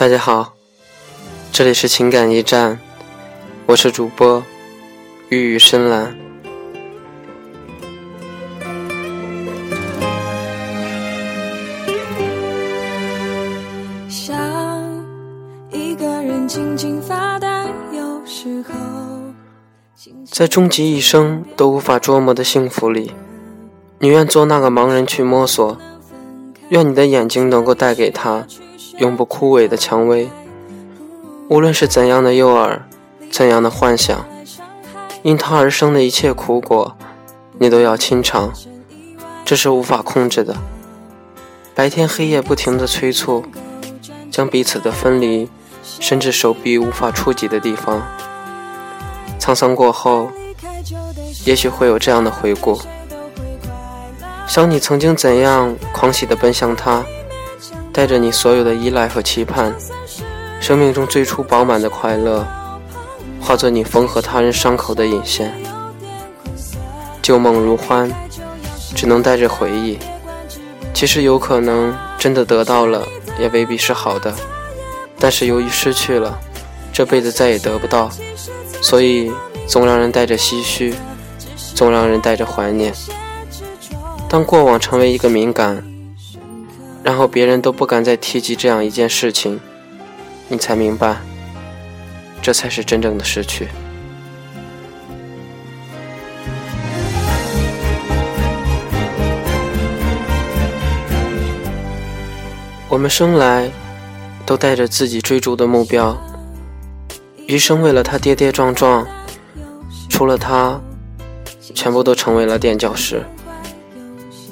大家好，这里是情感驿站，我是主播玉宇深蓝。想一个人静静发呆，有时候在终极一生都无法捉摸的幸福里，你愿做那个盲人去摸索，愿你的眼睛能够带给他。永不枯萎的蔷薇，无论是怎样的诱饵，怎样的幻想，因它而生的一切苦果，你都要亲尝。这是无法控制的，白天黑夜不停的催促，将彼此的分离，甚至手臂无法触及的地方。沧桑过后，也许会有这样的回顾：想你曾经怎样狂喜的奔向他。带着你所有的依赖和期盼，生命中最初饱满的快乐，化作你缝合他人伤口的引线。旧梦如欢，只能带着回忆。其实有可能真的得到了，也未必是好的。但是由于失去了，这辈子再也得不到，所以总让人带着唏嘘，总让人带着怀念。当过往成为一个敏感。然后别人都不敢再提及这样一件事情，你才明白，这才是真正的失去。我们生来都带着自己追逐的目标，余生为了他跌跌撞撞，除了他，全部都成为了垫脚石。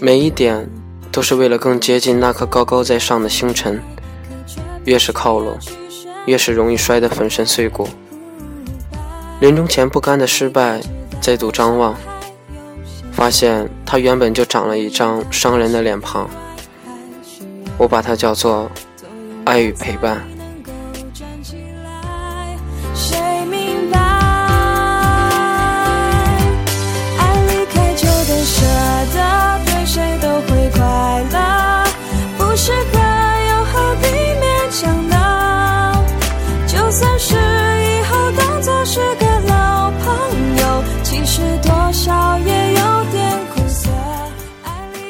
每一点。都是为了更接近那颗高高在上的星辰，越是靠拢，越是容易摔得粉身碎骨。临终前不甘的失败，再度张望，发现他原本就长了一张伤人的脸庞。我把它叫做爱与陪伴。谁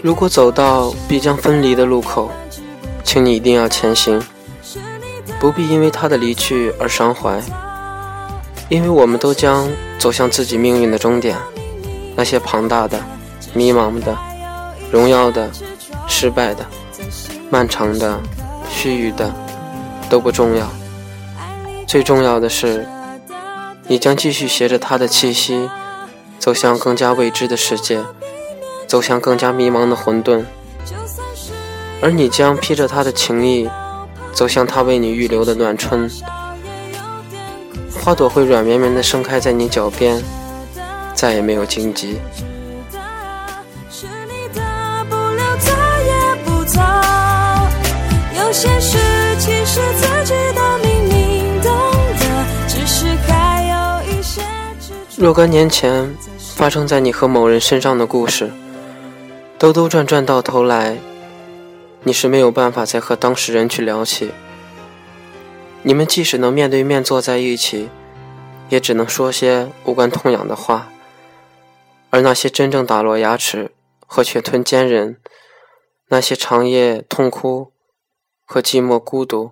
如果走到必将分离的路口，请你一定要前行，不必因为他的离去而伤怀，因为我们都将走向自己命运的终点。那些庞大的、迷茫的、荣耀的、失败的、漫长的、虚臾的，都不重要。最重要的是，你将继续携着他的气息，走向更加未知的世界。走向更加迷茫的混沌，而你将披着他的情意，走向他为你预留的暖春。花朵会软绵绵地盛开在你脚边，再也没有荆棘。若干年前发生在你和某人身上的故事。兜兜转转到头来，你是没有办法再和当事人去聊起。你们即使能面对面坐在一起，也只能说些无关痛痒的话。而那些真正打落牙齿和血吞坚韧，那些长夜痛哭和寂寞孤独，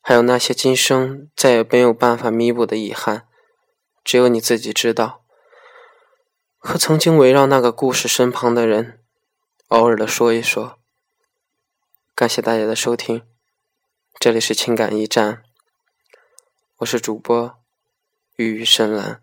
还有那些今生再也没有办法弥补的遗憾，只有你自己知道。和曾经围绕那个故事身旁的人，偶尔的说一说。感谢大家的收听，这里是情感驿站，我是主播玉玉深蓝。